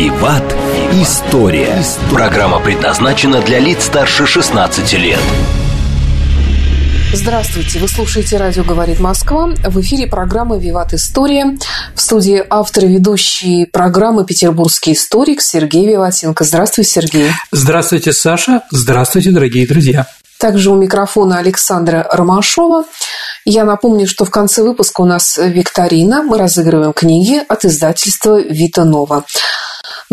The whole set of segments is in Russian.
«Виват. История». Программа предназначена для лиц старше 16 лет. Здравствуйте, вы слушаете «Радио говорит Москва». В эфире программа «Виват История». В студии автор и ведущий программы «Петербургский историк» Сергей Виватенко. Здравствуй, Сергей. Здравствуйте, Саша. Здравствуйте, дорогие друзья. Также у микрофона Александра Ромашова. Я напомню, что в конце выпуска у нас викторина. Мы разыгрываем книги от издательства «Вита Нова».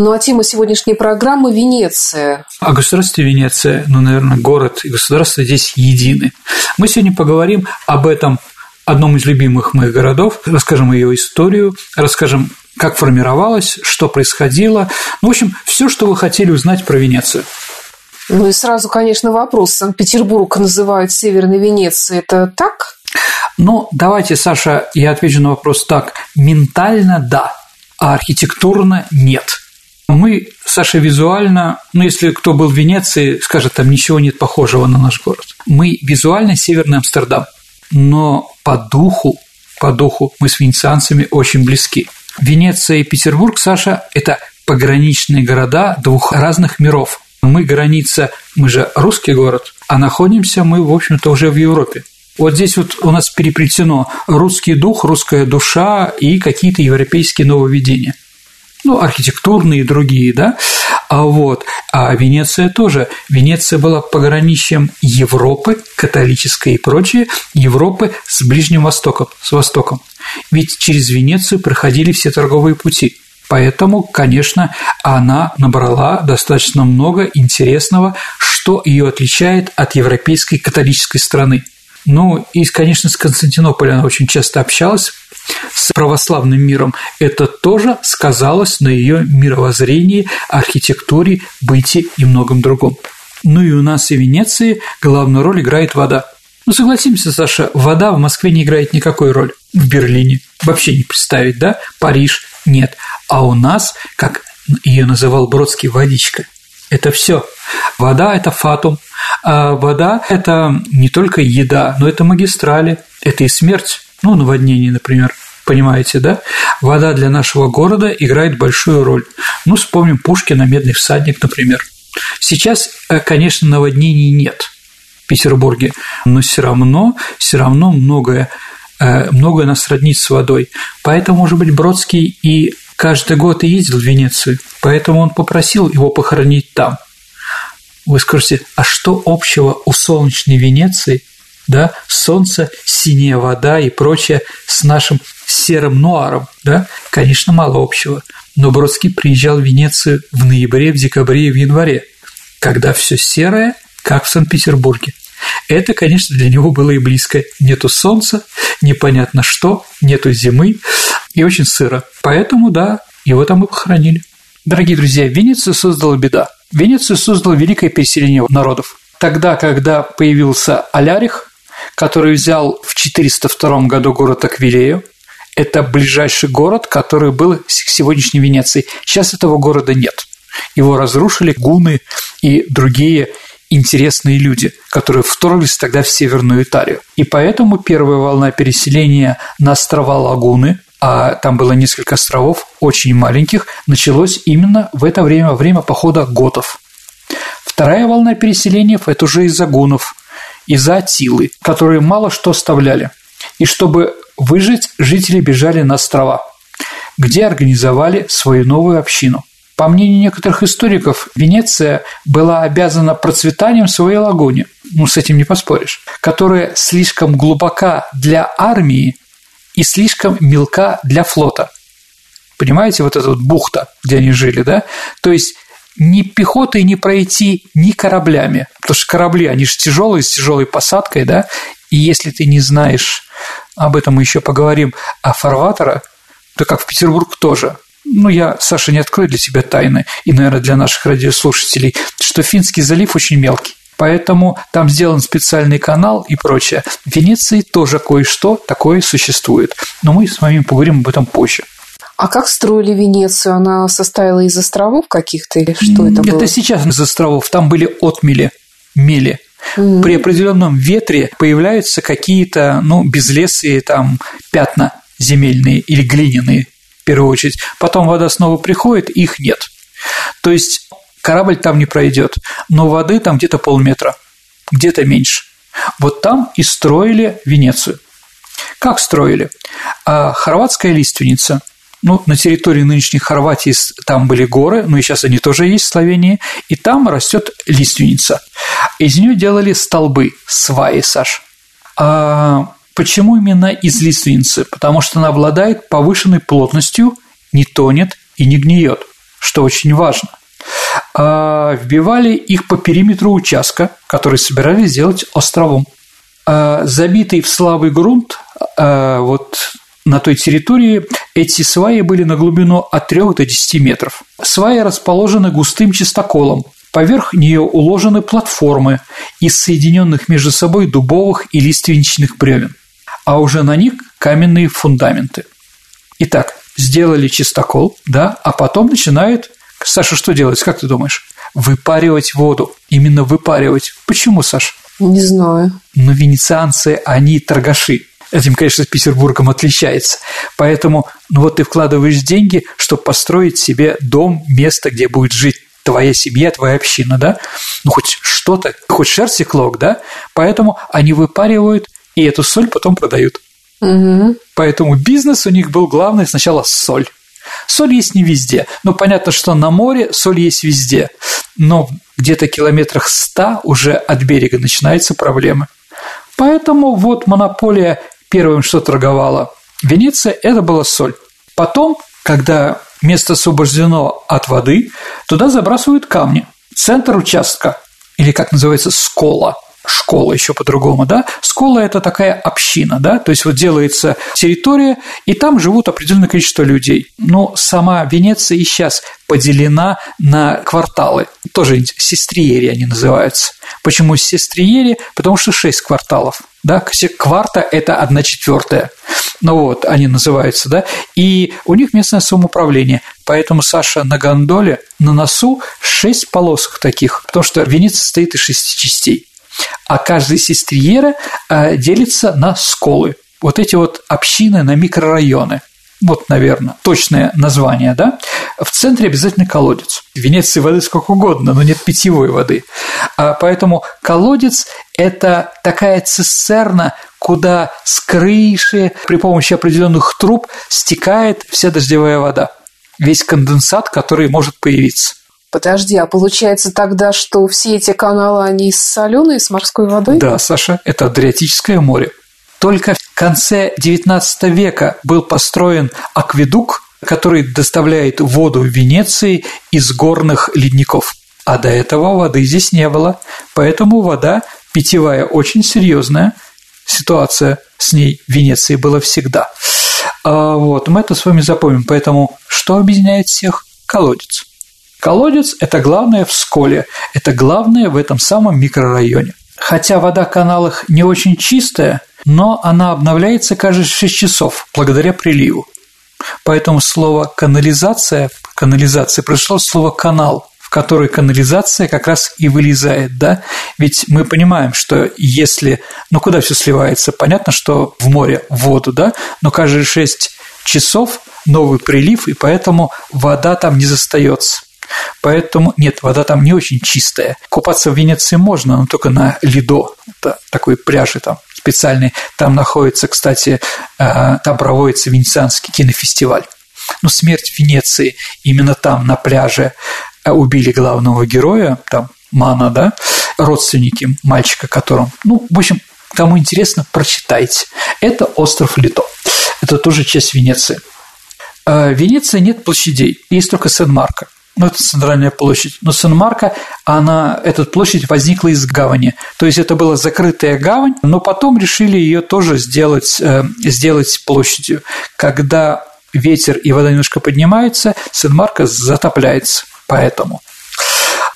Ну а тема сегодняшней программы – Венеция. О государстве Венеция, ну, наверное, город и государство здесь едины. Мы сегодня поговорим об этом одном из любимых моих городов, расскажем ее историю, расскажем, как формировалось, что происходило. Ну, в общем, все, что вы хотели узнать про Венецию. Ну и сразу, конечно, вопрос. Санкт-Петербург называют Северной Венецией. Это так? Ну, давайте, Саша, я отвечу на вопрос так. Ментально – да, а архитектурно – нет. Мы, Саша, визуально, ну, если кто был в Венеции, скажет, там ничего нет похожего на наш город. Мы визуально Северный Амстердам, но по духу, по духу мы с венецианцами очень близки. Венеция и Петербург, Саша, это пограничные города двух разных миров. Мы граница, мы же русский город, а находимся мы, в общем-то, уже в Европе. Вот здесь вот у нас переплетено русский дух, русская душа и какие-то европейские нововведения – ну, архитектурные и другие, да, а вот, а Венеция тоже. Венеция была пограничьем Европы, католической и прочее, Европы с Ближним Востоком, с Востоком. Ведь через Венецию проходили все торговые пути. Поэтому, конечно, она набрала достаточно много интересного, что ее отличает от европейской католической страны. Ну, и, конечно, с Константинополем она очень часто общалась, с православным миром, это тоже сказалось на ее мировоззрении, архитектуре, быте и многом другом. Ну и у нас и в Венеции главную роль играет вода. Ну, согласимся, Саша, вода в Москве не играет никакой роли. В Берлине вообще не представить, да? Париж – нет. А у нас, как ее называл Бродский, водичка. Это все. Вода – это фатум. А вода – это не только еда, но это магистрали, это и смерть ну, наводнение, например, понимаете, да? Вода для нашего города играет большую роль. Ну, вспомним Пушкина, Медный всадник, например. Сейчас, э, конечно, наводнений нет в Петербурге, но все равно, все равно многое, э, многое нас роднит с водой. Поэтому, может быть, Бродский и каждый год и ездил в Венецию, поэтому он попросил его похоронить там. Вы скажете, а что общего у солнечной Венеции да, солнце, синяя вода и прочее с нашим серым нуаром, да, конечно, мало общего. Но Бродский приезжал в Венецию в ноябре, в декабре и в январе, когда все серое, как в Санкт-Петербурге. Это, конечно, для него было и близко. Нету солнца, непонятно что, нету зимы и очень сыро. Поэтому, да, его там и похоронили. Дорогие друзья, Венецию создала беда. Венецию создало великое переселение народов. Тогда, когда появился Алярих, который взял в 402 году город Аквилею. Это ближайший город, который был к сегодняшней Венеции. Сейчас этого города нет. Его разрушили гуны и другие интересные люди, которые вторглись тогда в Северную Италию. И поэтому первая волна переселения на острова Лагуны, а там было несколько островов, очень маленьких, началось именно в это время, во время похода готов. Вторая волна переселения – это уже из-за гунов, из-за Атилы, которые мало что оставляли. И чтобы выжить, жители бежали на острова, где организовали свою новую общину. По мнению некоторых историков, Венеция была обязана процветанием своей лагуне, ну, с этим не поспоришь, которая слишком глубока для армии и слишком мелка для флота. Понимаете, вот эта вот бухта, где они жили, да? То есть ни пехотой не пройти, ни кораблями. Потому что корабли, они же тяжелые, с тяжелой посадкой, да, и если ты не знаешь, об этом мы еще поговорим, а фарватера, то как в Петербург тоже. Ну, я, Саша, не открою для тебя тайны, и, наверное, для наших радиослушателей, что Финский залив очень мелкий. Поэтому там сделан специальный канал и прочее. В Венеции тоже кое-что такое существует. Но мы с вами поговорим об этом позже. А как строили Венецию? Она состояла из островов каких-то или что это было? Это сейчас из островов. Там были отмели, мели. Mm. При определенном ветре появляются какие-то, ну, безлесые там пятна земельные или глиняные, в первую очередь. Потом вода снова приходит, их нет. То есть корабль там не пройдет, но воды там где-то полметра, где-то меньше. Вот там и строили Венецию. Как строили? А хорватская лиственница – ну, на территории нынешней Хорватии там были горы, ну и сейчас они тоже есть в Словении, и там растет лиственница. Из нее делали столбы, сваи, Саш. А почему именно из лиственницы? Потому что она обладает повышенной плотностью, не тонет и не гниет, что очень важно. А вбивали их по периметру участка, который собирались сделать островом. А забитый в слабый грунт, а вот на той территории эти сваи были на глубину от 3 до 10 метров. Сваи расположены густым чистоколом. Поверх нее уложены платформы из соединенных между собой дубовых и лиственничных бревен, а уже на них каменные фундаменты. Итак, сделали чистокол, да, а потом начинает Саша, что делать, как ты думаешь? Выпаривать воду. Именно выпаривать. Почему, Саша? Не знаю. Но венецианцы, они торгаши. Этим, конечно, с Петербургом отличается. Поэтому, ну вот ты вкладываешь деньги, чтобы построить себе дом, место, где будет жить твоя семья, твоя община, да? Ну, хоть что-то, хоть шерсти клок, да? Поэтому они выпаривают и эту соль потом продают. Угу. Поэтому бизнес у них был главный сначала соль. Соль есть не везде. Ну, понятно, что на море соль есть везде. Но где-то километрах ста уже от берега начинаются проблемы. Поэтому вот монополия первым, что торговала Венеция, это была соль. Потом, когда место освобождено от воды, туда забрасывают камни. Центр участка, или как называется, скола – школа еще по-другому, да, школа – это такая община, да, то есть вот делается территория, и там живут определенное количество людей. Но сама Венеция и сейчас поделена на кварталы, тоже сестриери они называются. Почему сестриери? Потому что шесть кварталов, да, кварта – это одна четвертая. Ну вот, они называются, да, и у них местное самоуправление. Поэтому, Саша, на гондоле, на носу шесть полосок таких, потому что Венеция состоит из шести частей а каждая сестриера э, делится на сколы. Вот эти вот общины на микрорайоны. Вот, наверное, точное название, да? В центре обязательно колодец. В Венеции воды сколько угодно, но нет питьевой воды. А поэтому колодец – это такая цистерна, куда с крыши при помощи определенных труб стекает вся дождевая вода. Весь конденсат, который может появиться. Подожди, а получается тогда, что все эти каналы, они соленые, с морской водой? Да, Саша, это Адриатическое море. Только в конце XIX века был построен акведук, который доставляет воду в Венеции из горных ледников. А до этого воды здесь не было, поэтому вода питьевая очень серьезная. Ситуация с ней в Венеции была всегда. А вот, мы это с вами запомним. Поэтому что объединяет всех? Колодец. Колодец – это главное в Сколе, это главное в этом самом микрорайоне. Хотя вода в каналах не очень чистая, но она обновляется каждые 6 часов благодаря приливу. Поэтому слово «канализация» канализация пришло слово «канал», в который канализация как раз и вылезает, да? Ведь мы понимаем, что если, ну куда все сливается, понятно, что в море, в воду, да, но каждые 6 часов новый прилив, и поэтому вода там не застается. Поэтому нет, вода там не очень чистая. Купаться в Венеции можно, но только на лидо. Это такой пляжи там специальный. Там находится, кстати, э, там проводится венецианский кинофестиваль. Ну, смерть Венеции, именно там, на пляже, э, убили главного героя, там Мана, да, родственники мальчика, которым, ну, в общем, кому интересно, прочитайте. Это остров Лито. Это тоже часть Венеции. Э, в Венеции нет площадей, есть только Сен-Марко ну, это центральная площадь. Но Сан-Марко, она, эта площадь возникла из гавани. То есть это была закрытая гавань, но потом решили ее тоже сделать, э, сделать площадью. Когда ветер и вода немножко поднимаются, Сан-Марко затопляется. Поэтому.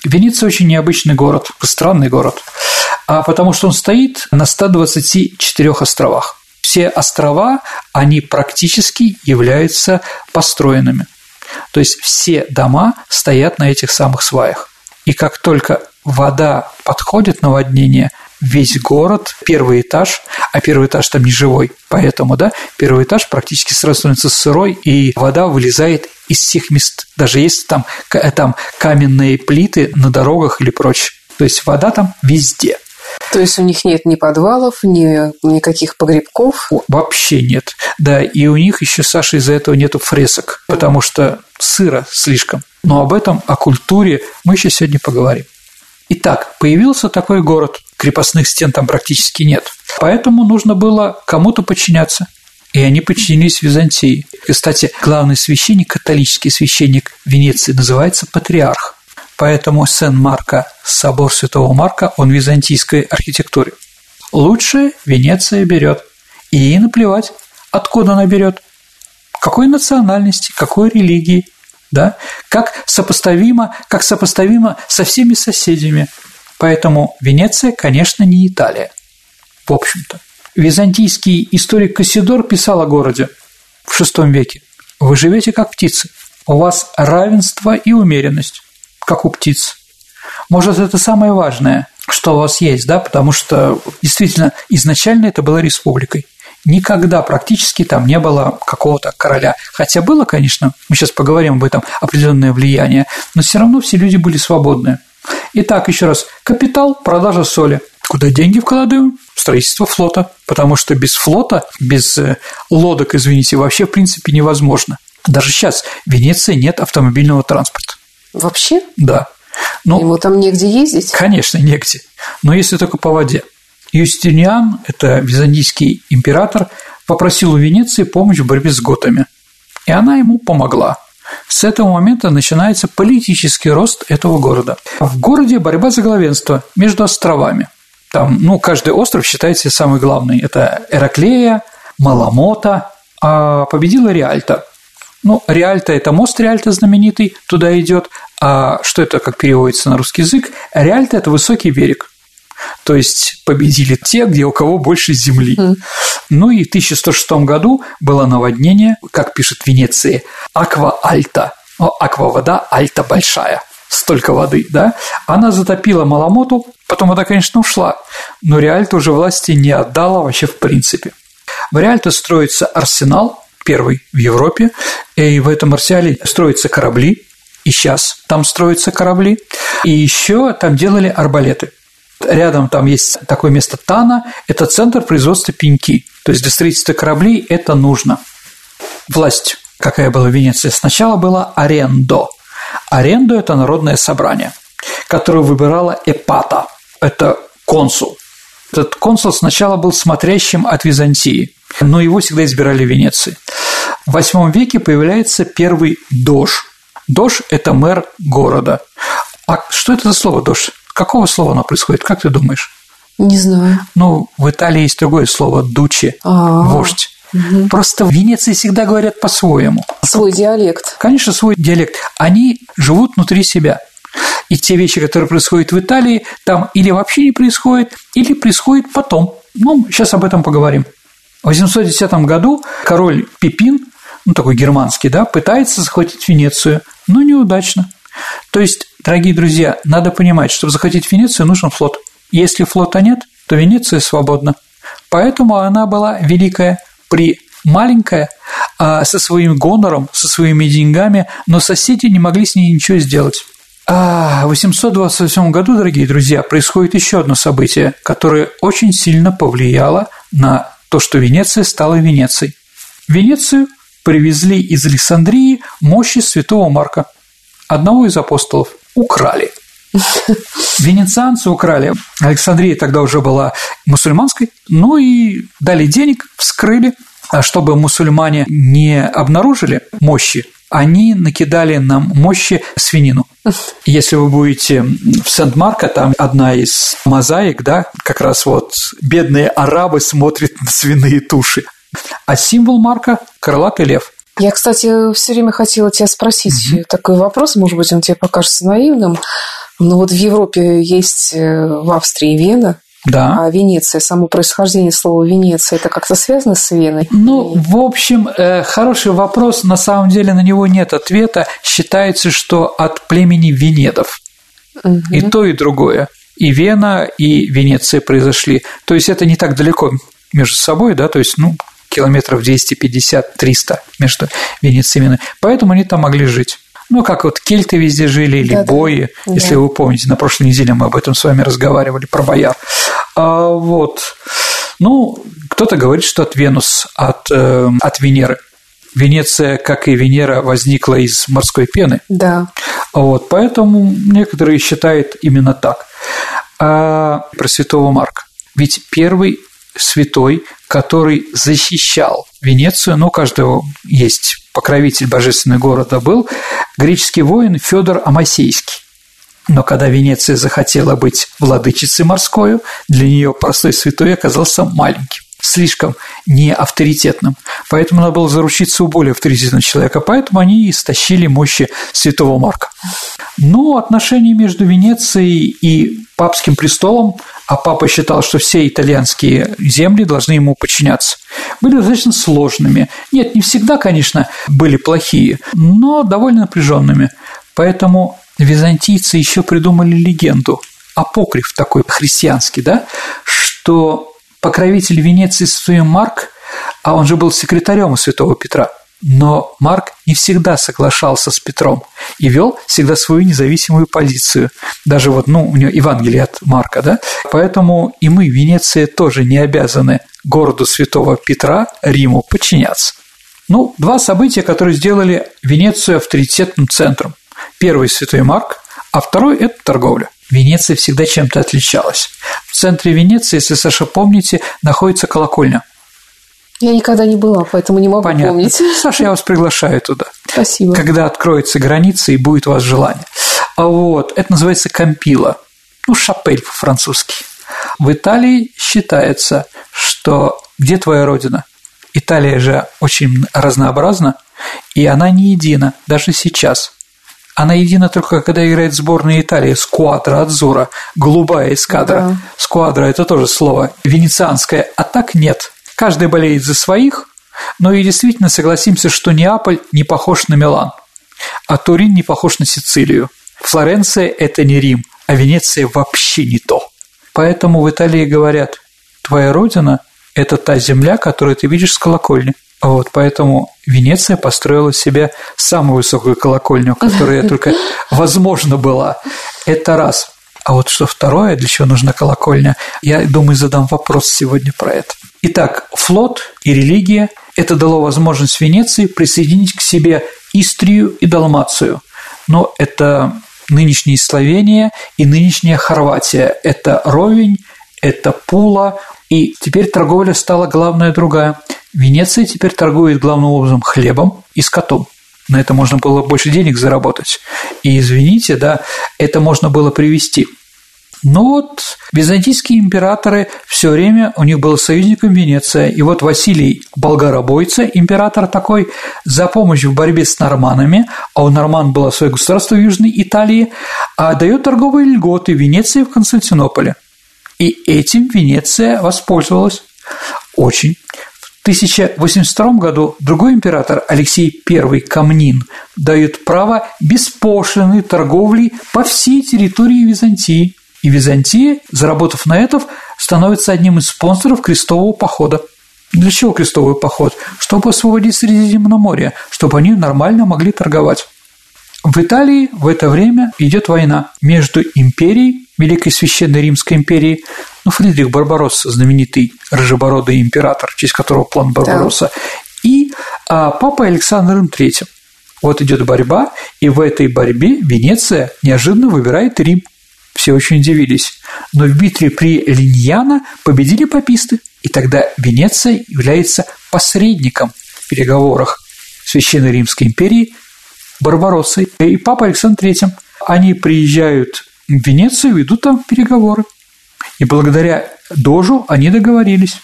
Венеция очень необычный город, странный город, а потому что он стоит на 124 островах. Все острова, они практически являются построенными. То есть все дома стоят на этих самых сваях. И как только вода подходит наводнение, весь город, первый этаж, а первый этаж там не живой, поэтому, да, первый этаж практически сразу становится сырой, и вода вылезает из всех мест, даже если там, там каменные плиты на дорогах или прочее. То есть вода там везде. То есть у них нет ни подвалов, ни никаких погребков? Вообще нет. Да, и у них еще, Саша, из-за этого нету фресок, потому что сыро слишком. Но об этом, о культуре мы еще сегодня поговорим. Итак, появился такой город, крепостных стен там практически нет. Поэтому нужно было кому-то подчиняться. И они подчинились Византии. Кстати, главный священник, католический священник Венеции, называется патриарх. Поэтому Сен-Марко, собор Святого Марка, он византийской архитектуре. Лучшее Венеция берет. И ей наплевать, откуда она берет, какой национальности, какой религии, да, как сопоставимо, как сопоставимо со всеми соседями. Поэтому Венеция, конечно, не Италия, в общем-то. Византийский историк Кассидор писал о городе в VI веке. Вы живете как птицы. У вас равенство и умеренность, как у птиц. Может, это самое важное, что у вас есть, да, потому что действительно изначально это была республикой никогда практически там не было какого-то короля. Хотя было, конечно, мы сейчас поговорим об этом, определенное влияние, но все равно все люди были свободны. Итак, еще раз, капитал, продажа соли. Куда деньги вкладываем? Строительство флота, потому что без флота, без э, лодок, извините, вообще в принципе невозможно. Даже сейчас в Венеции нет автомобильного транспорта. Вообще? Да. Ну, Ему там негде ездить? Конечно, негде. Но если только по воде. Юстиниан, это византийский император, попросил у Венеции помощь в борьбе с готами. И она ему помогла. С этого момента начинается политический рост этого города. В городе борьба за главенство между островами. Там, ну, каждый остров считается самый главный. Это Эраклея, Маламота, а победила Риальта. Ну, Риальта – это мост Риальта знаменитый, туда идет. А что это, как переводится на русский язык? Риальта – это высокий берег. То есть победили те, где у кого больше земли. Mm. Ну и в 1106 году было наводнение, как пишет в Венеции, аква альта. Аква вода, альта большая столько воды, да, она затопила Маламоту, потом вода, конечно, ушла, но Реальто уже власти не отдала вообще в принципе. В Реальто строится арсенал, первый в Европе, и в этом арсенале строятся корабли, и сейчас там строятся корабли, и еще там делали арбалеты – Рядом там есть такое место Тана, это центр производства пеньки. То есть для строительства кораблей это нужно. Власть, какая была в Венеции, сначала была арендо. Арендо – это народное собрание, которое выбирала Эпата, это консул. Этот консул сначала был смотрящим от Византии, но его всегда избирали в Венеции. В VIII веке появляется первый дож. Дож – это мэр города. А что это за слово дож? Какого слова оно происходит, как ты думаешь? Не знаю. Ну, в Италии есть другое слово «дучи», А-а-а. вождь. Угу. Просто в Венеции всегда говорят по-своему. Свой диалект. Конечно, свой диалект. Они живут внутри себя. И те вещи, которые происходят в Италии, там или вообще не происходят, или происходят потом. Ну, сейчас об этом поговорим. В 810 году король Пипин, ну, такой германский, да, пытается захватить Венецию, но неудачно. То есть, дорогие друзья, надо понимать, чтобы захватить Венецию, нужен флот. Если флота нет, то Венеция свободна. Поэтому она была великая при маленькая, а со своим гонором, со своими деньгами, но соседи не могли с ней ничего сделать. А в 828 году, дорогие друзья, происходит еще одно событие, которое очень сильно повлияло на то, что Венеция стала Венецией. Венецию привезли из Александрии мощи святого Марка – одного из апостолов украли. Венецианцы украли. Александрия тогда уже была мусульманской, ну и дали денег, вскрыли, а чтобы мусульмане не обнаружили мощи, они накидали нам мощи свинину. Если вы будете в Сент-Марко, там одна из мозаик, да, как раз вот бедные арабы смотрят на свиные туши. А символ марка – крылатый лев. Я, кстати, все время хотела тебя спросить угу. такой вопрос, может быть, он тебе покажется наивным. Ну вот в Европе есть э, в Австрии Вена, да. А Венеция, само происхождение слова Венеция, это как-то связано с Веной? Ну, в общем, э, хороший вопрос. На самом деле на него нет ответа. Считается, что от племени Венедов. Угу. И то, и другое. И Вена, и Венеция произошли. То есть это не так далеко между собой, да, то есть, ну, километров 250-300 между Венецией и Веной. Поэтому они там могли жить. Ну, как вот кельты везде жили, или да, бои, да. если вы помните, на прошлой неделе мы об этом с вами разговаривали, про бояр. А, вот. Ну, кто-то говорит, что от Венус, от, э, от Венеры. Венеция, как и Венера, возникла из морской пены. Да. Вот, поэтому некоторые считают именно так. А про святого Марка. Ведь первый святой, который защищал Венецию, ну, у каждого есть покровитель божественного города был, греческий воин Федор Амосейский. Но когда Венеция захотела быть владычицей морской, для нее простой святой оказался маленьким слишком неавторитетным. Поэтому надо было заручиться у более авторитетного человека. Поэтому они истощили мощи святого Марка. Но отношения между Венецией и папским престолом, а папа считал, что все итальянские земли должны ему подчиняться, были достаточно сложными. Нет, не всегда, конечно, были плохие, но довольно напряженными. Поэтому византийцы еще придумали легенду, апокриф такой христианский, да, что покровитель Венеции святой Марк, а он же был секретарем у святого Петра, но Марк не всегда соглашался с Петром и вел всегда свою независимую позицию. Даже вот, ну, у него Евангелие от Марка, да? Поэтому и мы, Венеция, тоже не обязаны городу святого Петра, Риму, подчиняться. Ну, два события, которые сделали Венецию авторитетным центром. Первый – Святой Марк, а второй – это торговля. Венеция всегда чем-то отличалась. В центре Венеции, если, Саша, помните, находится колокольня. Я никогда не была, поэтому не могу Понятно. помнить. Саша, я вас приглашаю туда. Спасибо. Когда откроются границы и будет у вас желание. А вот, это называется кампила, ну, шапель по-французски. В Италии считается, что где твоя родина? Италия же очень разнообразна, и она не едина, даже сейчас. Она едина только, когда играет сборная Италии «Скуадра Адзура», голубая эскадра. Да. «Скуадра» – это тоже слово венецианское, а так нет. Каждый болеет за своих, но и действительно согласимся, что Неаполь не похож на Милан, а Турин не похож на Сицилию. Флоренция – это не Рим, а Венеция вообще не то. Поэтому в Италии говорят, твоя родина – это та земля, которую ты видишь с колокольни. Вот, поэтому Венеция построила себе самую высокую колокольню, которая только возможно была. Это раз. А вот что второе, для чего нужна колокольня, я думаю, задам вопрос сегодня про это. Итак, флот и религия – это дало возможность Венеции присоединить к себе Истрию и Далмацию. Но это нынешняя Словения и нынешняя Хорватия. Это Ровень, это Пула, и теперь торговля стала главная другая. Венеция теперь торгует главным образом хлебом и скотом. На это можно было больше денег заработать. И извините, да, это можно было привести. Но вот византийские императоры все время, у них был союзником Венеция, и вот Василий Болгаробойца, император такой, за помощь в борьбе с норманами, а у норман было свое государство в Южной Италии, а дает торговые льготы Венеции в Константинополе. И этим Венеция воспользовалась очень. В 1082 году другой император Алексей I Камнин дает право беспошлиной торговли по всей территории Византии. И Византия, заработав на этом, становится одним из спонсоров крестового похода. Для чего крестовый поход? Чтобы освободить Средиземноморье, чтобы они нормально могли торговать. В Италии в это время идет война между империей, Великой Священной Римской империей, ну, Фридрих Барбаросса, знаменитый рыжебородый император, в честь которого план Барбаросса, да. и а, папой Александром III. Вот идет борьба, и в этой борьбе Венеция неожиданно выбирает Рим. Все очень удивились. Но в битве при Линьяно победили паписты, и тогда Венеция является посредником в переговорах Священной Римской империи Барбароссой и папой Александром III. Они приезжают в Венецию, ведут там переговоры. И благодаря Дожу они договорились.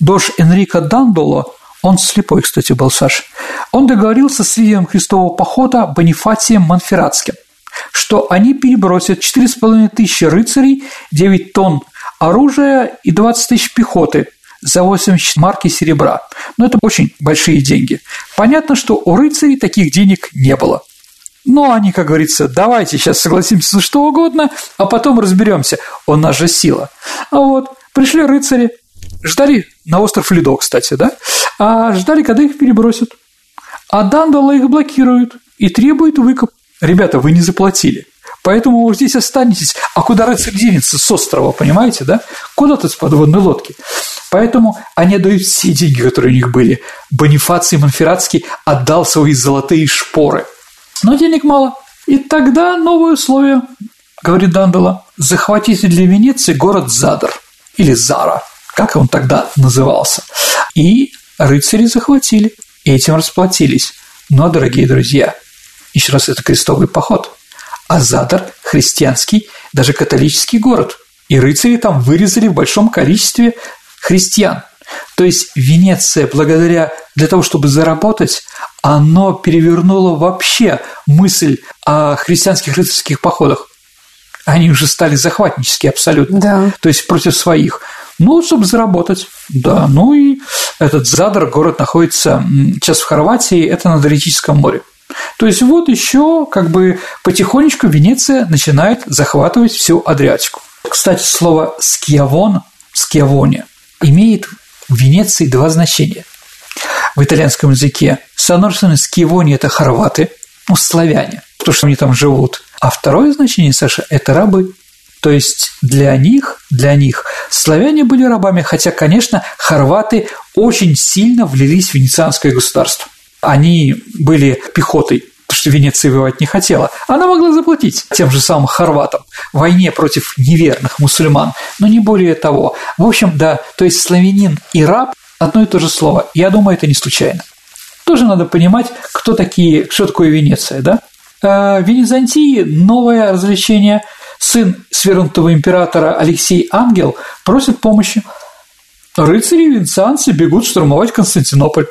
Дож Энрико Дандоло, он слепой, кстати, был Саш, он договорился с лидером крестового похода Бонифатием Монферратским. что они перебросят 4,5 тысячи рыцарей, 9 тонн оружия и 20 тысяч пехоты за 80 марки серебра. Но это очень большие деньги. Понятно, что у рыцарей таких денег не было. Но они, как говорится, давайте сейчас согласимся на что угодно, а потом разберемся. У нас же сила. А вот пришли рыцари, ждали на остров Ледо, кстати, да? А ждали, когда их перебросят. А Дандала их блокирует и требует выкуп. Ребята, вы не заплатили. Поэтому вы здесь останетесь. А куда рыцарь денется с острова, понимаете, да? Куда-то с подводной лодки. Поэтому они отдают все деньги, которые у них были. Бонифаций Монферратский отдал свои золотые шпоры. Но денег мало. И тогда новое условие, говорит Дандала, захватите для Венеции город Задар или Зара, как он тогда назывался. И рыцари захватили, этим расплатились. Но, дорогие друзья, еще раз, это крестовый поход. А Задар – христианский, даже католический город. И рыцари там вырезали в большом количестве христиан. То есть Венеция, благодаря для того, чтобы заработать, оно перевернуло вообще мысль о христианских рыцарских походах. Они уже стали захватнические абсолютно. Да. То есть против своих. Ну, чтобы заработать, да. Ну и этот Задар, город находится сейчас в Хорватии, это на Адриатическом море. То есть вот еще как бы потихонечку Венеция начинает захватывать всю Адриатику. Кстати, слово «скьявон», «скьявоне» имеет в Венеции два значения. В итальянском языке, с «скьявоне» – это хорваты, ну, славяне, потому что они там живут. А второе значение, Саша, – это рабы. То есть для них, для них славяне были рабами, хотя, конечно, хорваты очень сильно влились в венецианское государство они были пехотой, потому что Венеция воевать не хотела. Она могла заплатить тем же самым хорватам в войне против неверных мусульман, но не более того. В общем, да, то есть славянин и раб – одно и то же слово. Я думаю, это не случайно. Тоже надо понимать, кто такие, что такое Венеция, да? А, в Венезантии новое развлечение. Сын свернутого императора Алексей Ангел просит помощи. Рыцари венецианцы бегут штурмовать Константинополь.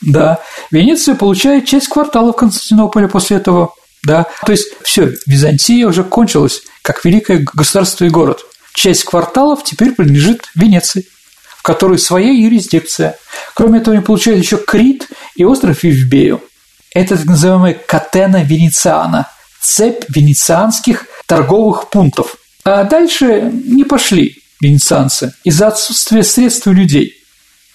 Да. Венеция получает часть кварталов Константинополя после этого. Да. То есть все, Византия уже кончилась как великое государство и город. Часть кварталов теперь принадлежит Венеции, которой своя юрисдикция. Кроме этого, они получают еще Крит и остров Вивбею. Это так называемая Катена Венециана, цепь венецианских торговых пунктов. А дальше не пошли венецианцы из-за отсутствия средств у людей.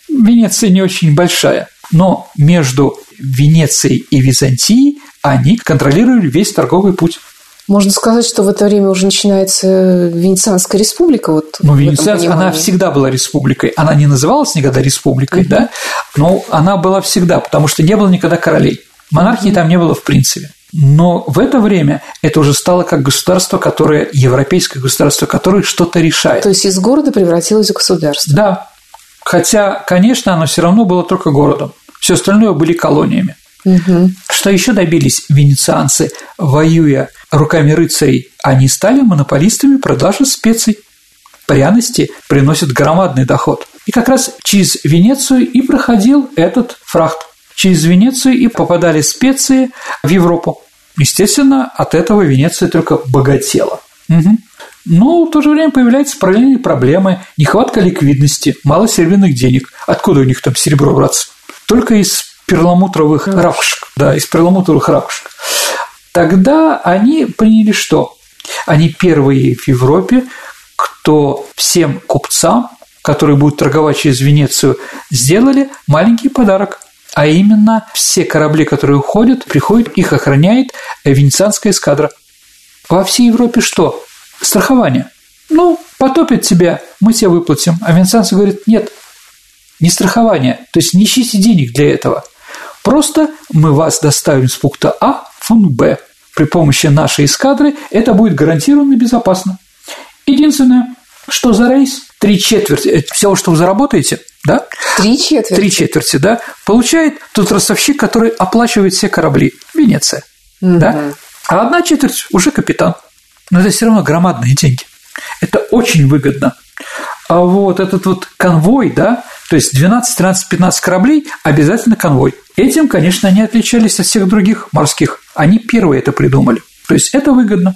Венеция не очень большая но между Венецией и Византией они контролировали весь торговый путь. Можно сказать, что в это время уже начинается Венецианская республика. Вот ну, Венецианская, она всегда была республикой. Она не называлась никогда республикой, угу. да, но она была всегда, потому что не было никогда королей. Монархии угу. там не было в принципе. Но в это время это уже стало как государство, которое, европейское государство, которое что-то решает. То есть из города превратилось в государство. Да. Хотя, конечно, оно все равно было только городом. Все остальное были колониями. Угу. Что еще добились венецианцы, воюя руками рыцарей? Они стали монополистами продажи специй. Пряности приносят громадный доход. И как раз через Венецию и проходил этот фрахт. Через Венецию и попадали специи в Европу. Естественно, от этого Венеция только богатела. Угу. Но в то же время появляются параллельные проблемы, нехватка ликвидности, мало серебряных денег. Откуда у них там серебро браться? только из перламутровых ракушек, да, из перламутровых ракушек. Тогда они приняли что? Они первые в Европе, кто всем купцам, которые будут торговать через Венецию, сделали маленький подарок. А именно, все корабли, которые уходят, приходят, их охраняет венецианская эскадра. Во всей Европе что? Страхование. Ну, потопят тебя, мы тебе выплатим. А венецианцы говорят, нет, не страхование, то есть не ищите денег для этого. Просто мы вас доставим с пункта А в пункт Б. При помощи нашей эскадры это будет гарантированно безопасно. Единственное, что за рейс? Три четверти э, всего, что вы заработаете, да? Три четверти? Три четверти, да, получает тот ростовщик, который оплачивает все корабли. Венеция, угу. да? А одна четверть уже капитан. Но это все равно громадные деньги. Это очень выгодно. А вот этот вот конвой, да, то есть 12, 13, 15 кораблей – обязательно конвой. Этим, конечно, они отличались от всех других морских. Они первые это придумали. То есть это выгодно.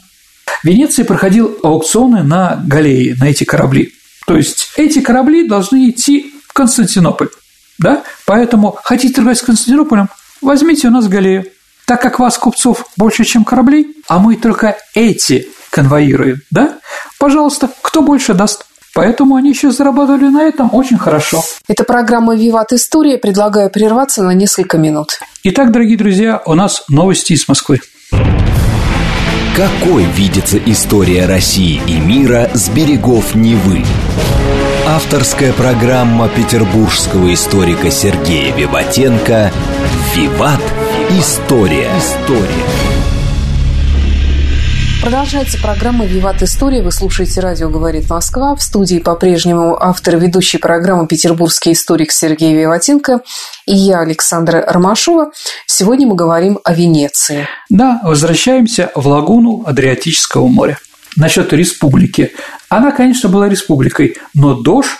В Венеции проходил аукционы на галеи, на эти корабли. То есть эти корабли должны идти в Константинополь. Да? Поэтому хотите торговать с Константинополем, возьмите у нас галею. Так как вас, купцов, больше, чем кораблей, а мы только эти конвоируем, да? Пожалуйста, кто больше даст? Поэтому они еще зарабатывали на этом очень хорошо. Это программа «Виват История». Предлагаю прерваться на несколько минут. Итак, дорогие друзья, у нас новости из Москвы. Какой видится история России и мира с берегов Невы? Авторская программа петербургского историка Сергея Виватенко «Виват. История». История. Продолжается программа «Виват История». Вы слушаете «Радио говорит Москва». В студии по-прежнему автор и ведущий программы «Петербургский историк» Сергей Виватенко и я, Александра Ромашова. Сегодня мы говорим о Венеции. Да, возвращаемся в лагуну Адриатического моря. Насчет республики. Она, конечно, была республикой, но Дош,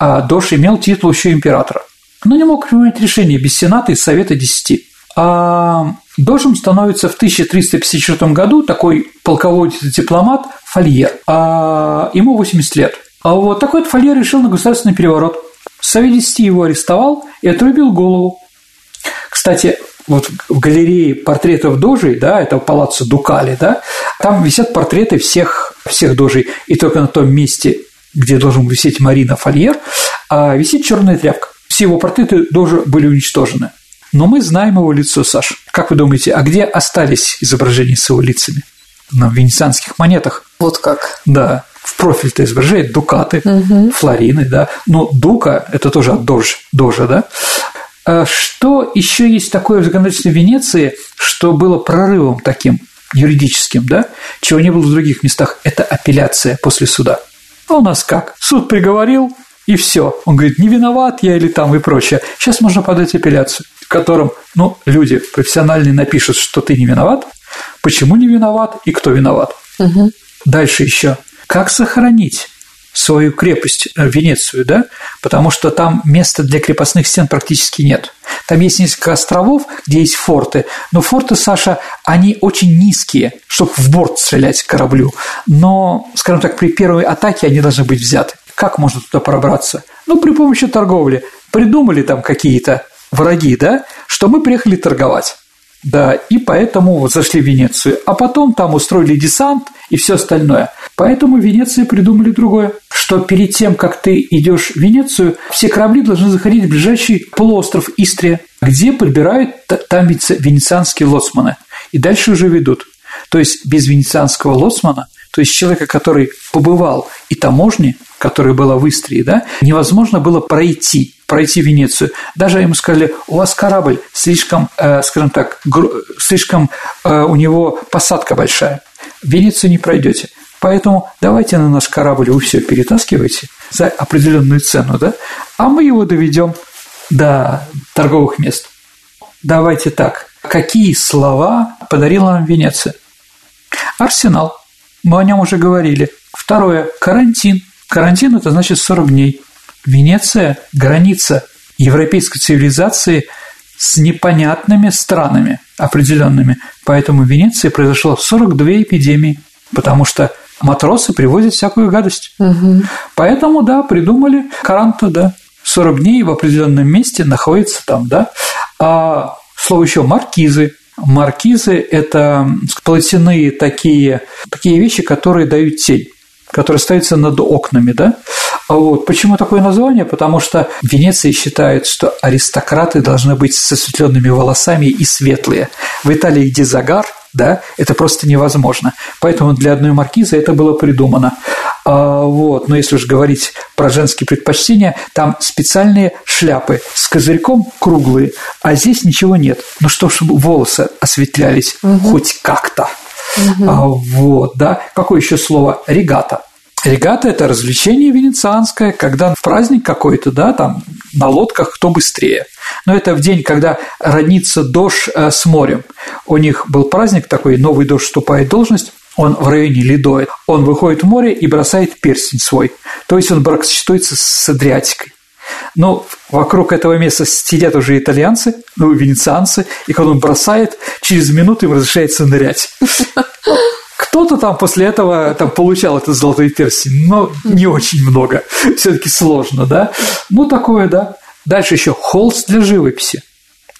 а Дош имел титул еще императора. Но не мог принимать решения без Сената и Совета Десяти. А Дожем становится в 1354 году такой полководец-дипломат Фольер, а ему 80 лет. А вот такой вот Фольер решил на государственный переворот. 10 его арестовал и отрубил голову. Кстати, вот в галерее портретов дожей, да, это палаццо Дукали, да, там висят портреты всех, всех дожей, и только на том месте, где должен висеть Марина Фольер, а висит черная тряпка. Все его портреты тоже были уничтожены. Но мы знаем его лицо, Саш. Как вы думаете, а где остались изображения с его лицами? На венецианских монетах. Вот как. Да. В профиль-то изображает дукаты, угу. флорины, да. Но дука – это тоже от дож, дожа, да. А что еще есть такое в законодательстве Венеции, что было прорывом таким юридическим, да, чего не было в других местах, это апелляция после суда. А у нас как? Суд приговорил, и все. Он говорит, не виноват я или там и прочее. Сейчас можно подать апелляцию в котором ну, люди профессиональные напишут, что ты не виноват, почему не виноват и кто виноват. Угу. Дальше еще. Как сохранить свою крепость э, Венецию, да, потому что там места для крепостных стен практически нет. Там есть несколько островов, где есть форты, но форты, Саша, они очень низкие, чтобы в борт стрелять кораблю, но, скажем так, при первой атаке они должны быть взяты. Как можно туда пробраться? Ну, при помощи торговли. Придумали там какие-то враги, да, что мы приехали торговать. Да, и поэтому зашли в Венецию, а потом там устроили десант и все остальное. Поэтому в Венеции придумали другое, что перед тем, как ты идешь в Венецию, все корабли должны заходить в ближайший полуостров Истрия, где подбирают там венецианские лоцманы, и дальше уже ведут. То есть без венецианского лоцмана, то есть человека, который побывал и таможни, которая была в Истрии, да, невозможно было пройти пройти Венецию. Даже ему сказали, у вас корабль слишком, э, скажем так, слишком э, у него посадка большая. Венецию не пройдете. Поэтому давайте на наш корабль вы все перетаскивайте за определенную цену, да, а мы его доведем до торговых мест. Давайте так. Какие слова подарила нам Венеция? Арсенал. Мы о нем уже говорили. Второе. Карантин. Карантин – это значит 40 дней. Венеция – граница европейской цивилизации с непонятными странами определенными. Поэтому в Венеции произошло 42 эпидемии, потому что матросы привозят всякую гадость. Угу. Поэтому, да, придумали каранту, да, 40 дней в определенном месте находится там, да. А слово еще маркизы. Маркизы – это платяные такие, такие вещи, которые дают тень которые ставятся над окнами, да? А вот. Почему такое название? Потому что в Венеции считают, что аристократы должны быть с осветленными волосами и светлые. В Италии, где загар, да, это просто невозможно. Поэтому для одной маркизы это было придумано. А, вот. Но если уж говорить про женские предпочтения, там специальные шляпы с козырьком круглые, а здесь ничего нет. Ну что, чтобы волосы осветлялись угу. хоть как-то. Угу. Вот, да. Какое еще слово? Регата. Регата – это развлечение венецианское, когда в праздник какой-то, да, там на лодках кто быстрее. Но это в день, когда роднится дождь э, с морем. У них был праздник такой, новый дождь вступает в должность, он в районе Лидоид. Он выходит в море и бросает перстень свой. То есть он бракосочетуется с Адриатикой. Но вокруг этого места сидят уже итальянцы, ну, венецианцы, и когда он бросает, через минуту им разрешается нырять. Кто-то там после этого там, получал этот золотой перстень, но не очень много. Все-таки сложно, да? Ну, такое, да. Дальше еще холст для живописи.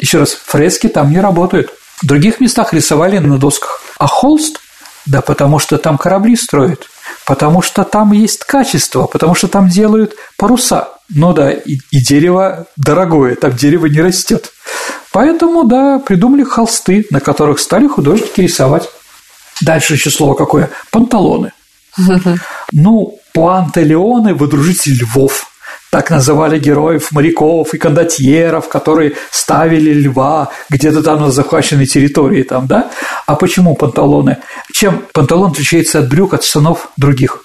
Еще раз, фрески там не работают. В других местах рисовали на досках. А холст, да потому что там корабли строят, потому что там есть качество, потому что там делают паруса. Ну да, и, и дерево дорогое, там дерево не растет. Поэтому, да, придумали холсты, на которых стали художники рисовать. Дальше еще слово какое? Панталоны. Ну, пантелеоны – водружитель львов. Так называли героев моряков и кондотьеров, которые ставили льва где-то там на захваченной территории, там, да? А почему панталоны? Чем панталон отличается от брюк, от штанов других?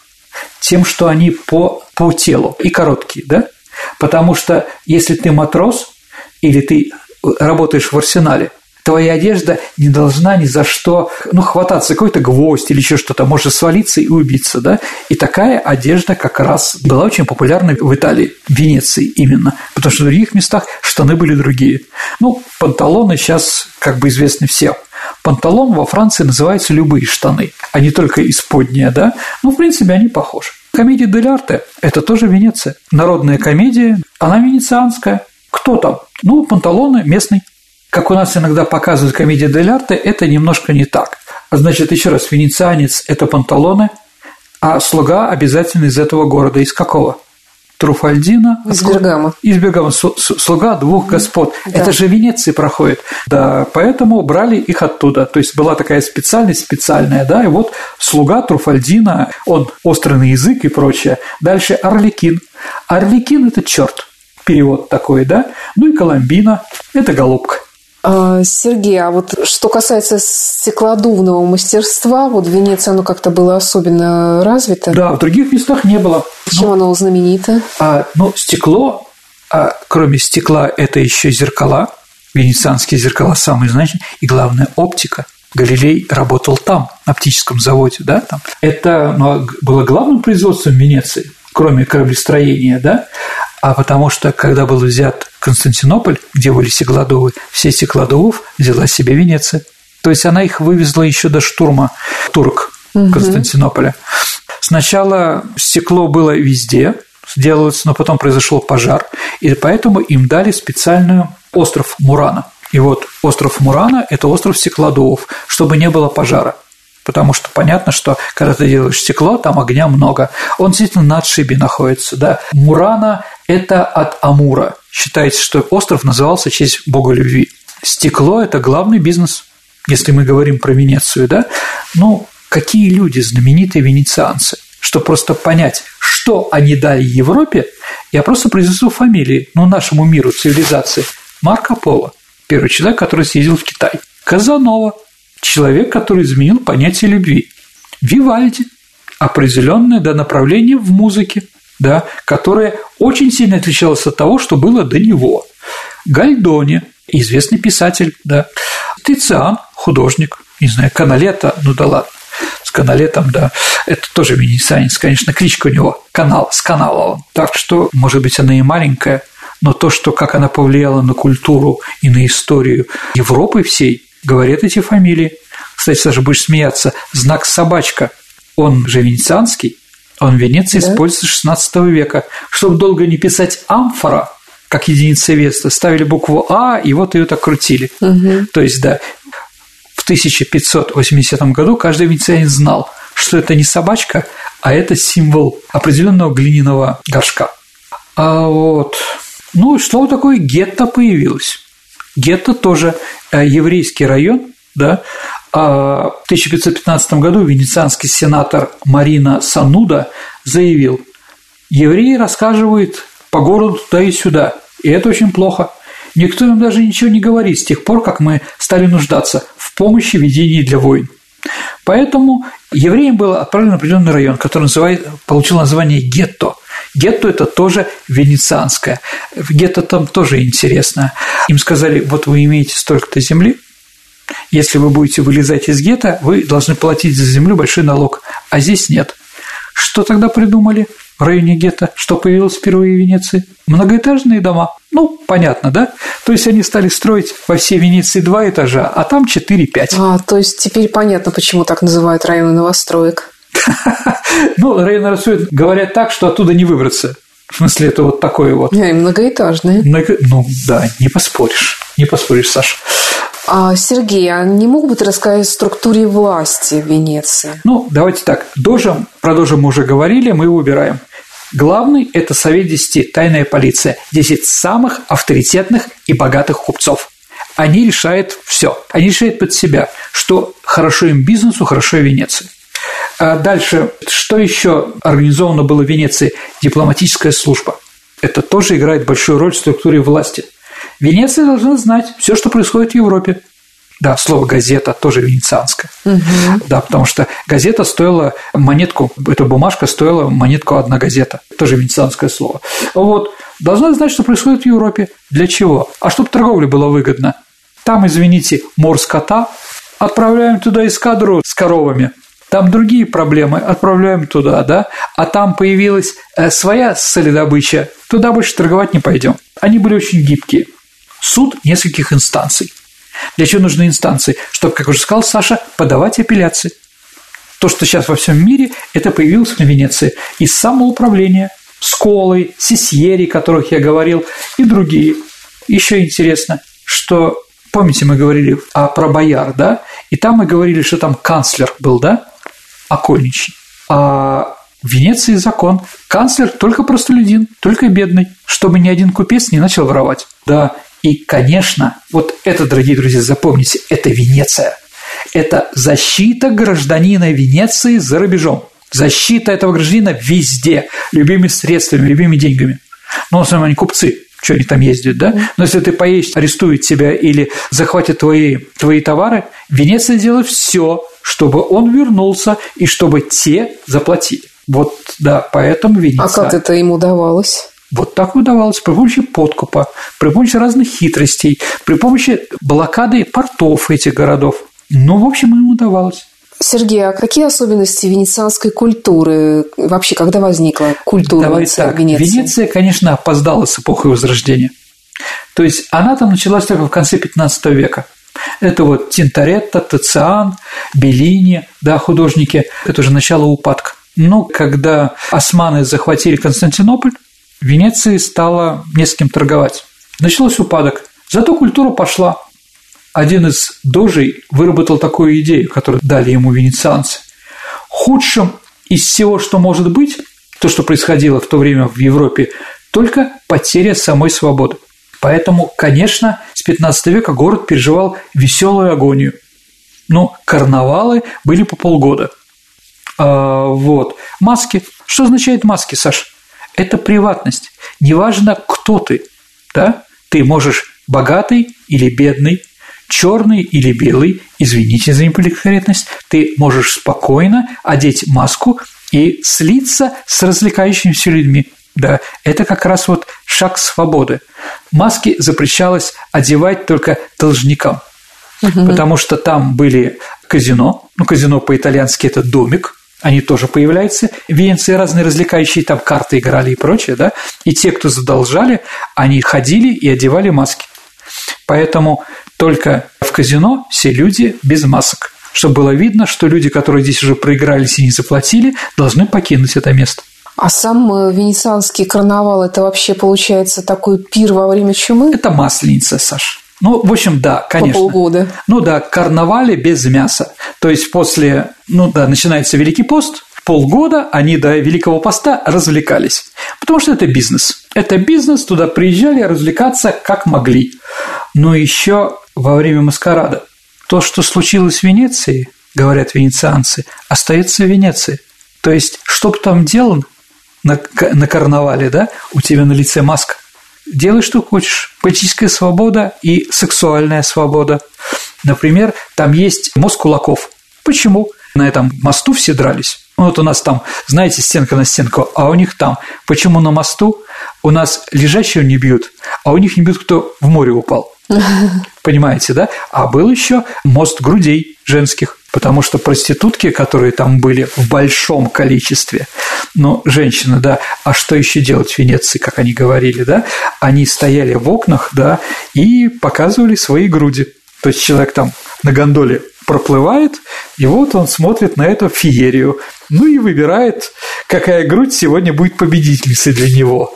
Тем, что они по, по телу и короткие, да? Потому что если ты матрос или ты работаешь в арсенале, твоя одежда не должна ни за что, ну, хвататься какой-то гвоздь или еще что-то, может свалиться и убиться, да? И такая одежда как раз была очень популярна в Италии, в Венеции именно, потому что в других местах штаны были другие. Ну, панталоны сейчас как бы известны всем. Панталон во Франции называются любые штаны, а не только исподние, да? Ну, в принципе, они похожи. Комедия дель арте – это тоже Венеция. Народная комедия, она венецианская. Кто там? Ну, панталоны местный. Как у нас иногда показывают комедия дель арте, это немножко не так. А значит, еще раз, венецианец – это панталоны, а слуга обязательно из этого города. Из какого? Труфальдина. Из Бергама. Из Бергама. Слуга двух господ. Да. Это же в Венеции проходит. Да, поэтому брали их оттуда. То есть была такая специальность специальная, да, и вот слуга Труфальдина, он острый на язык и прочее. Дальше Орликин. Орликин – это черт перевод такой, да? Ну и Коломбина – это голубка. А, Сергей, а вот что касается стеклодувного мастерства, вот в Венеции оно как-то было особенно развито? Да, в других местах не было. Чем ну, оно знаменито? А, ну, стекло, а кроме стекла, это еще зеркала. Венецианские зеркала самые значимые. И главное, оптика. Галилей работал там, на оптическом заводе, да, там. Это ну, было главным производством Венеции, кроме кораблестроения, да а потому что, когда был взят Константинополь, где были Сегладовы, все Сегладовов взяла себе Венеция. То есть она их вывезла еще до штурма турок угу. Константинополя. Сначала стекло было везде, сделалось, но потом произошел пожар, и поэтому им дали специальную остров Мурана. И вот остров Мурана – это остров стеклодувов, чтобы не было пожара потому что понятно, что когда ты делаешь стекло, там огня много. Он действительно на отшибе находится, да. Мурана – это от Амура. Считается, что остров назывался в честь бога любви. Стекло – это главный бизнес, если мы говорим про Венецию, да. Ну, какие люди знаменитые венецианцы? Чтобы просто понять, что они дали Европе, я просто произнесу фамилии, ну, нашему миру, цивилизации. Марко Поло, первый человек, который съездил в Китай. Казанова, человек, который изменил понятие любви. Вивальди – определенное да, направление в музыке, да, которое очень сильно отличалось от того, что было до него. Гальдони – известный писатель, да. Тициан – художник, не знаю, Каналета, ну да ладно, с Каналетом, да, это тоже венецианец, конечно, кличка у него – Канал, с канала он. Так что, может быть, она и маленькая, но то, что как она повлияла на культуру и на историю Европы всей, говорят эти фамилии. Кстати, Саша, будешь смеяться, знак собачка, он же венецианский, он в Венеции да? используется с 16 века. Чтобы долго не писать амфора, как единица веса, ставили букву А, и вот ее так крутили. Угу. То есть, да, в 1580 году каждый венецианин знал, что это не собачка, а это символ определенного глиняного горшка. А вот, ну что такое гетто появилось? Гетто тоже еврейский район, да, а в 1515 году венецианский сенатор Марина Сануда заявил, евреи рассказывают по городу туда и сюда, и это очень плохо. Никто им даже ничего не говорит с тех пор, как мы стали нуждаться в помощи ведении для войн. Поэтому евреям был отправлен определенный район, который называет, получил название гетто. Гетто – это тоже венецианское. Гетто там тоже интересно. Им сказали, вот вы имеете столько-то земли, если вы будете вылезать из гетто, вы должны платить за землю большой налог, а здесь нет. Что тогда придумали в районе гетто? Что появилось впервые в Венеции? Многоэтажные дома. Ну, понятно, да? То есть они стали строить во всей Венеции два этажа, а там 4-5. А, то есть теперь понятно, почему так называют районы новостроек. Ну, районы новостроек говорят так, что оттуда не выбраться. В смысле, это вот такое вот. И многоэтажные. Много... Ну, да, не поспоришь. Не поспоришь, Саша. А, Сергей, а не мог бы ты рассказать о структуре власти в Венеции? Ну, давайте так. Дожем, про Дожем мы уже говорили, мы его убираем. Главный – это Совет 10, тайная полиция, 10 самых авторитетных и богатых купцов. Они решают все. Они решают под себя, что хорошо им бизнесу, хорошо и Венеции. А дальше, что еще организовано было в Венеции? Дипломатическая служба. Это тоже играет большую роль в структуре власти. Венеция должна знать все, что происходит в Европе. Да, слово газета тоже венецианское. Угу. Да, потому что газета стоила монетку, эта бумажка стоила монетку одна газета. Тоже венецианское слово. Вот. Должна знать, что происходит в Европе. Для чего? А чтобы торговля была выгодна. Там, извините, мор скота, отправляем туда эскадру с коровами. Там другие проблемы, отправляем туда, да, а там появилась э, своя солидобыча, туда больше торговать не пойдем. Они были очень гибкие. Суд нескольких инстанций. Для чего нужны инстанции? Чтобы, как уже сказал Саша, подавать апелляции. То, что сейчас во всем мире, это появилось в Венеции из самоуправления, Сколы, Сисьери, о которых я говорил, и другие. Еще интересно, что помните, мы говорили а, про бояр, да? И там мы говорили, что там канцлер был, да? Окольничий. А в Венеции закон. Канцлер только простолюдин, только бедный, чтобы ни один купец не начал воровать. Да, и, конечно, вот это, дорогие друзья, запомните, это Венеция. Это защита гражданина Венеции за рубежом. Защита этого гражданина везде, любыми средствами, любыми деньгами. Ну, в основном они купцы, что они там ездят, да? Но если ты поедешь, арестуют тебя или захватят твои, твои товары, Венеция делает все, чтобы он вернулся и чтобы те заплатили. Вот, да, поэтому Венеция. А как это им удавалось? Вот так удавалось при помощи подкупа, при помощи разных хитростей, при помощи блокады портов этих городов. Ну, в общем, им удавалось. Сергей, а какие особенности венецианской культуры? Вообще, когда возникла культура Давай так. Венеции? Венеция, конечно, опоздала с эпохой Возрождения. То есть она там началась только в конце 15 века. Это вот Тинторетто, Тациан, Беллини, да, художники. Это уже начало упадка. Но когда османы захватили Константинополь, Венеции стало не с кем торговать. Начался упадок. Зато культура пошла. Один из дожей выработал такую идею, которую дали ему венецианцы. Худшим из всего, что может быть, то, что происходило в то время в Европе, только потеря самой свободы. Поэтому, конечно, с 15 века город переживал веселую агонию. Но карнавалы были по полгода. А, вот. Маски. Что означает маски, Саша? это приватность. Неважно, кто ты, да? Ты можешь богатый или бедный, черный или белый, извините за неполиткорректность, ты можешь спокойно одеть маску и слиться с развлекающимися людьми. Да, это как раз вот шаг свободы. Маски запрещалось одевать только должникам, угу. потому что там были казино, ну казино по-итальянски это домик, они тоже появляются. В Венеции разные развлекающие там карты играли и прочее, да, и те, кто задолжали, они ходили и одевали маски. Поэтому только в казино все люди без масок, чтобы было видно, что люди, которые здесь уже проигрались и не заплатили, должны покинуть это место. А сам э, венецианский карнавал – это вообще, получается, такой пир во время чумы? Это масленица, Саш. Ну, в общем, да, конечно. По полгода. Ну да, карнавале без мяса. То есть после, ну да, начинается Великий пост, полгода они до Великого поста развлекались. Потому что это бизнес. Это бизнес, туда приезжали развлекаться как могли. Но еще во время маскарада. То, что случилось в Венеции, говорят венецианцы, остается в Венеции. То есть, что бы там делал на, на карнавале, да, у тебя на лице маска – делай, что хочешь. Политическая свобода и сексуальная свобода. Например, там есть мост кулаков. Почему? На этом мосту все дрались. Ну, вот у нас там, знаете, стенка на стенку, а у них там. Почему на мосту у нас лежащего не бьют, а у них не бьют, кто в море упал? Понимаете, да? А был еще мост грудей женских. Потому что проститутки, которые там были в большом количестве, ну, женщины, да, а что еще делать в Венеции, как они говорили, да, они стояли в окнах, да, и показывали свои груди. То есть человек там на гондоле проплывает, и вот он смотрит на эту феерию, ну и выбирает, какая грудь сегодня будет победительницей для него.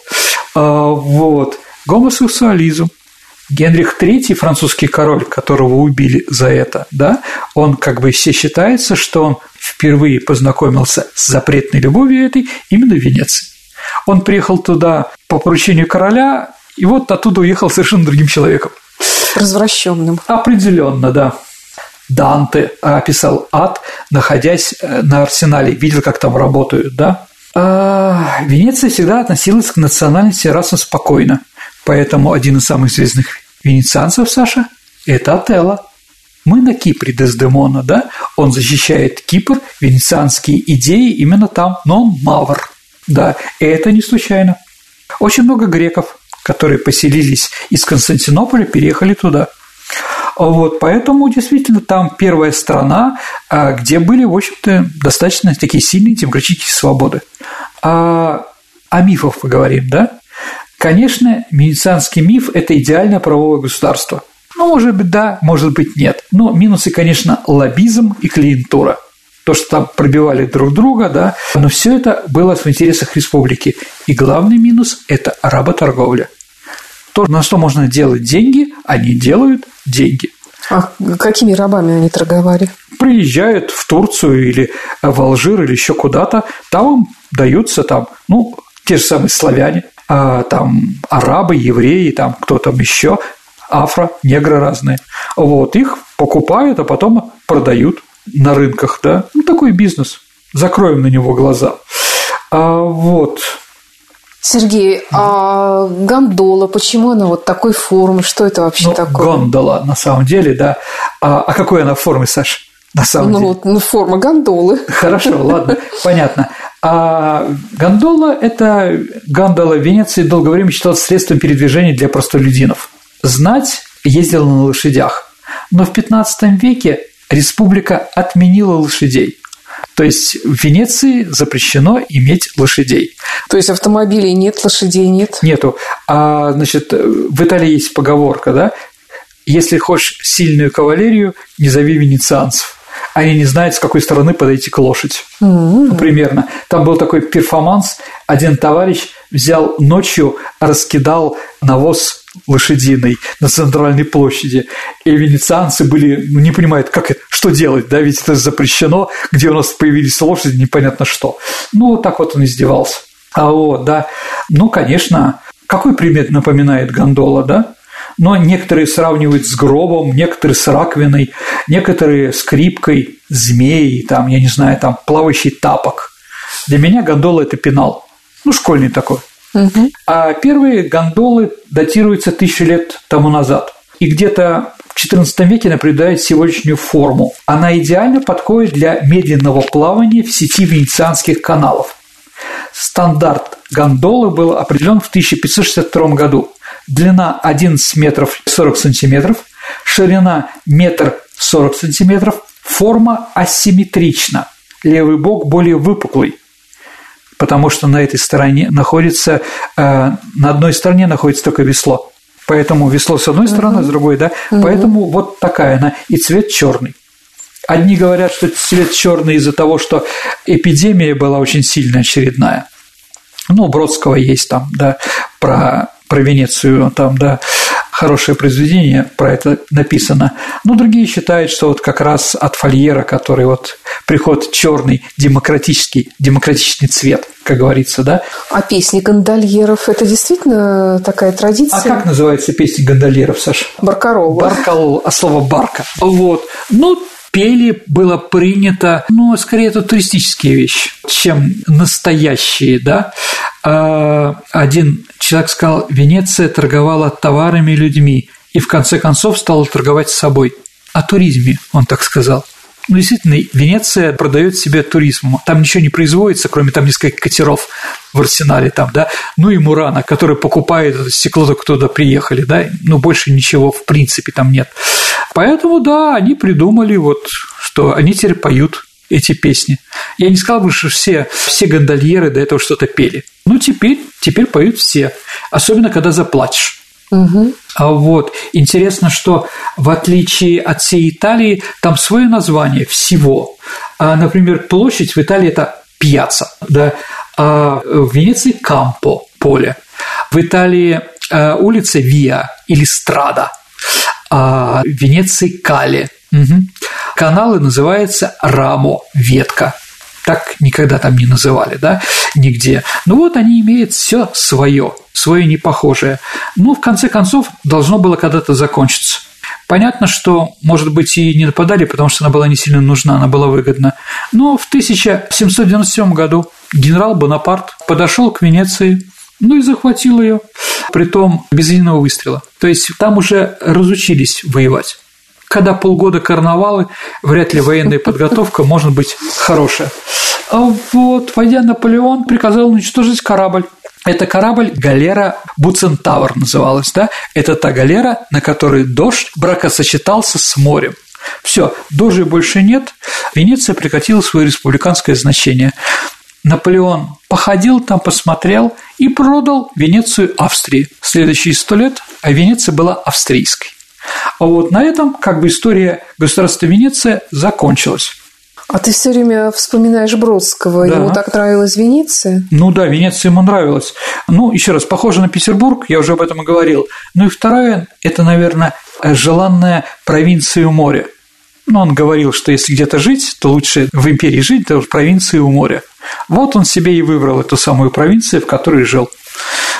А, вот. Гомосексуализм. Генрих III, французский король, которого убили за это, да, он как бы все считается, что он впервые познакомился с запретной любовью этой именно в Венеции. Он приехал туда по поручению короля, и вот оттуда уехал совершенно другим человеком. Развращенным. Определенно, да. Данте описал ад, находясь э, на арсенале, видел, как там работают, да. А Венеция всегда относилась к национальности расам спокойно, поэтому один из самых известных венецианцев, Саша, это Отелло. Мы на Кипре Дездемона, да? Он защищает Кипр, венецианские идеи именно там, но он мавр, да, и это не случайно. Очень много греков, которые поселились из Константинополя, переехали туда – вот, поэтому действительно там первая страна, а, где были, в общем-то, достаточно такие сильные демократические свободы. А о мифах поговорим, да? Конечно, венецианский миф – это идеальное правовое государство. Ну, может быть, да, может быть, нет. Но минусы, конечно, лоббизм и клиентура. То, что там пробивали друг друга, да, но все это было в интересах республики. И главный минус – это работорговля. То, на что можно делать деньги, они делают деньги. А какими рабами они торговали? Приезжают в Турцию или в Алжир или еще куда-то, там им даются там, ну, те же самые славяне, там арабы, евреи, там кто там еще, афро, негры разные. Вот, их покупают, а потом продают на рынках, да. Ну, такой бизнес. Закроем на него глаза. А, вот. Сергей, а гондола, почему она вот такой формы? Что это вообще ну, такое? Гондола, на самом деле, да. А, а какой она формы, Саша? На самом ну, деле. Ну, форма гондолы. Хорошо, ладно, понятно. А гондола – это гондола в Венеции долгое время считалась средством передвижения для простолюдинов. Знать ездила на лошадях. Но в 15 веке республика отменила лошадей. То есть в Венеции запрещено иметь лошадей. То есть автомобилей нет, лошадей нет? Нету. А, значит, в Италии есть поговорка, да? Если хочешь сильную кавалерию, не зови венецианцев. Они не знают, с какой стороны подойти к лошади. Mm-hmm. Примерно. Там был такой перформанс. Один товарищ взял ночью, раскидал навоз лошадиной на центральной площади. И венецианцы были, ну, не понимают, как это, что делать, да, ведь это запрещено, где у нас появились лошади, непонятно что. Ну, вот так вот он издевался. А вот, да, ну, конечно, какой примет напоминает гондола, да? Но некоторые сравнивают с гробом, некоторые с раковиной, некоторые с скрипкой, змеей, там, я не знаю, там, плавающий тапок. Для меня гондола – это пенал. Ну, школьный такой. Угу. А первые гондолы датируются тысячу лет тому назад. И где-то в XIV веке наблюдает сегодняшнюю форму. Она идеально подходит для медленного плавания в сети венецианских каналов. Стандарт гондолы был определен в 1562 году. Длина 11 метров 40 сантиметров, ширина метр 40 сантиметров, форма асимметрична. Левый бок более выпуклый, потому что на этой стороне находится, э, на одной стороне находится только весло. Поэтому весло с одной стороны, uh-huh. с другой, да. Uh-huh. Поэтому вот такая она. И цвет черный. Одни говорят, что цвет черный из-за того, что эпидемия была очень сильная, очередная. Ну, Бродского есть там, да, про, про Венецию, там, да хорошее произведение про это написано. Но другие считают, что вот как раз от фольера, который вот приход черный, демократический, демократичный цвет, как говорится, да. А песни гондольеров – это действительно такая традиция? А как называется песня гондольеров, Саша? Баркарова. Баркал, а слово барка. Вот. Ну, пели было принято, ну, скорее это туристические вещи, чем настоящие, да. А один человек сказал, Венеция торговала товарами и людьми, и в конце концов стала торговать с собой. О туризме, он так сказал. Ну, действительно, Венеция продает себе туризм. Там ничего не производится, кроме там нескольких катеров в арсенале там, да, ну и Мурана, который покупает это стекло, только туда приехали, да, ну, больше ничего в принципе там нет. Поэтому, да, они придумали вот, что они теперь поют эти песни. Я не сказал бы, что все, все гондольеры до этого что-то пели. Ну, теперь, теперь поют все. Особенно, когда заплачешь. Угу. А вот интересно, что в отличие от всей Италии, там свое название всего. А, например, площадь в Италии это пьяца, да, а в Венеции кампо поле. В Италии а, улица Виа или Страда, а Венеции Кале. Угу. Каналы называются Рамо, ветка. Так никогда там не называли, да, нигде. Ну вот они имеют все свое, свое непохожее. Ну, в конце концов, должно было когда-то закончиться. Понятно, что, может быть, и не нападали, потому что она была не сильно нужна, она была выгодна. Но в 1797 году генерал Бонапарт подошел к Венеции, ну и захватил ее, притом без единого выстрела. То есть там уже разучились воевать. Когда полгода карнавалы, вряд ли военная подготовка может быть хорошая. А вот, войдя Наполеон, приказал уничтожить корабль. Это корабль галера Буцентавр называлась, да? Это та галера, на которой дождь бракосочетался с морем. Все, дождей больше нет. Венеция прекратила свое республиканское значение. Наполеон походил там, посмотрел и продал Венецию Австрии. Следующие сто лет а Венеция была австрийской. А вот на этом как бы история государства Венеция закончилась. А ты все время вспоминаешь Бродского. Да. Ему так нравилась Венеция? Ну да, Венеция ему нравилась. Ну, еще раз, похоже на Петербург, я уже об этом и говорил. Ну и второе, это, наверное, желанная провинция у моря. Ну, он говорил, что если где-то жить, то лучше в империи жить, то в провинции у моря. Вот он себе и выбрал эту самую провинцию, в которой жил.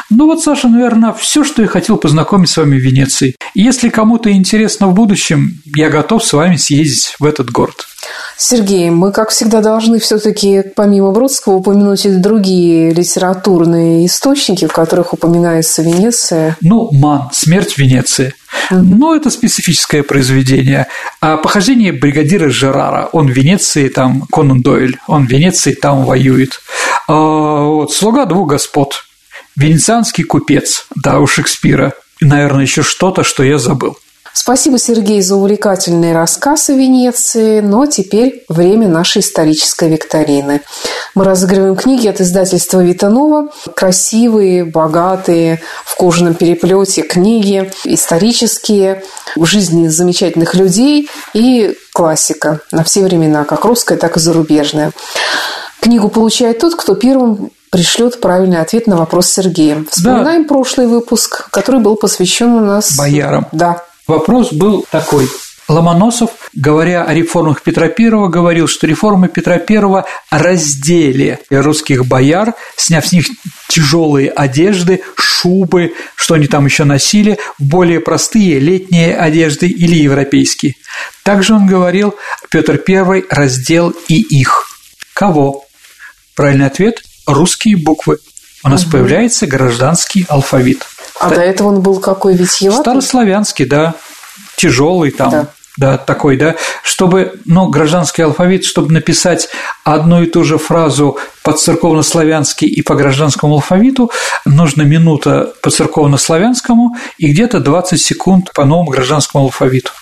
Ну вот, Саша, наверное, все, что я хотел познакомить с вами в Венеции. Если кому-то интересно в будущем, я готов с вами съездить в этот город. Сергей, мы, как всегда, должны все-таки, помимо Бродского, упомянуть и другие литературные источники, в которых упоминается Венеция. Ну, Ман, смерть Венеции. Mm-hmm. Но это специфическое произведение. А похождение бригадира Жерара. Он в Венеции, там Конан Дойль, он в Венеции, там воюет. А, вот, «Слуга двух господ», «Венецианский купец», да, у Шекспира. И, наверное, еще что-то, что я забыл. Спасибо, Сергей, за увлекательный рассказ о Венеции, но теперь время нашей исторической викторины. Мы разыгрываем книги от издательства Витанова. Красивые, богатые, в кожаном переплете книги, исторические, жизни замечательных людей и классика на все времена, как русская, так и зарубежная. Книгу получает тот, кто первым пришлет правильный ответ на вопрос Сергея. Вспоминаем да. прошлый выпуск, который был посвящен у нас... Боярам. Да. Вопрос был такой. Ломоносов, говоря о реформах Петра I, говорил, что реформы Петра I раздели русских бояр, сняв с них тяжелые одежды, шубы, что они там еще носили, более простые летние одежды или европейские. Также он говорил, Петр I раздел и их. Кого? Правильный ответ – русские буквы. У нас угу. появляется гражданский алфавит. А до этого он был какой витьеватый? Старославянский, да, тяжелый там. Да. Да, такой, да, чтобы, ну, гражданский алфавит, чтобы написать одну и ту же фразу по церковно-славянски и по гражданскому алфавиту, нужно минута по церковно-славянскому и где-то 20 секунд по новому гражданскому алфавиту.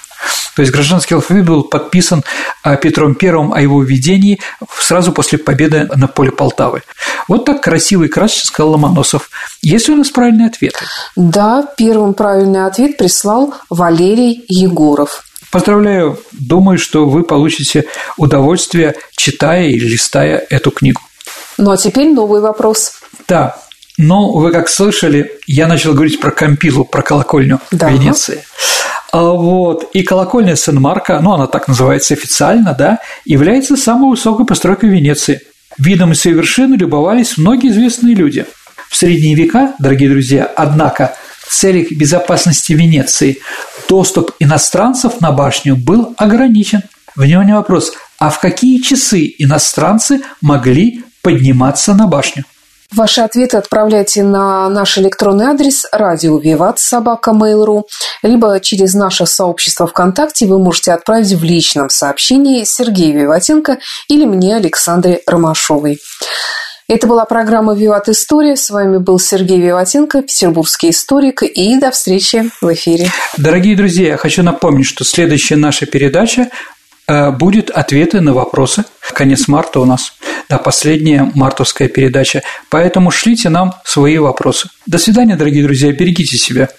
То есть гражданский алфавит был подписан а, Петром I о его введении сразу после победы на поле Полтавы. Вот так красиво и красочно сказал Ломоносов. Есть у нас правильный ответ? Да, первым правильный ответ прислал Валерий Егоров. Поздравляю, думаю, что вы получите удовольствие, читая и листая эту книгу. Ну а теперь новый вопрос. Да, но вы как слышали, я начал говорить про Кампилу, про колокольню да. Венеции. А вот. И колокольня Сен-Марко, ну, она так называется официально, да, является самой высокой постройкой Венеции. Видом из ее вершины любовались многие известные люди. В средние века, дорогие друзья, однако, в целях безопасности Венеции доступ иностранцев на башню был ограничен. Внимание вопрос, а в какие часы иностранцы могли подниматься на башню? Ваши ответы отправляйте на наш электронный адрес радио Виват собака Mail.ru, либо через наше сообщество ВКонтакте вы можете отправить в личном сообщении Сергею Виватенко или мне, Александре Ромашовой. Это была программа «Виват История». С вами был Сергей Виватенко, петербургский историк. И до встречи в эфире. Дорогие друзья, я хочу напомнить, что следующая наша передача будет ответы на вопросы. Конец марта у нас, да, последняя мартовская передача. Поэтому шлите нам свои вопросы. До свидания, дорогие друзья, берегите себя.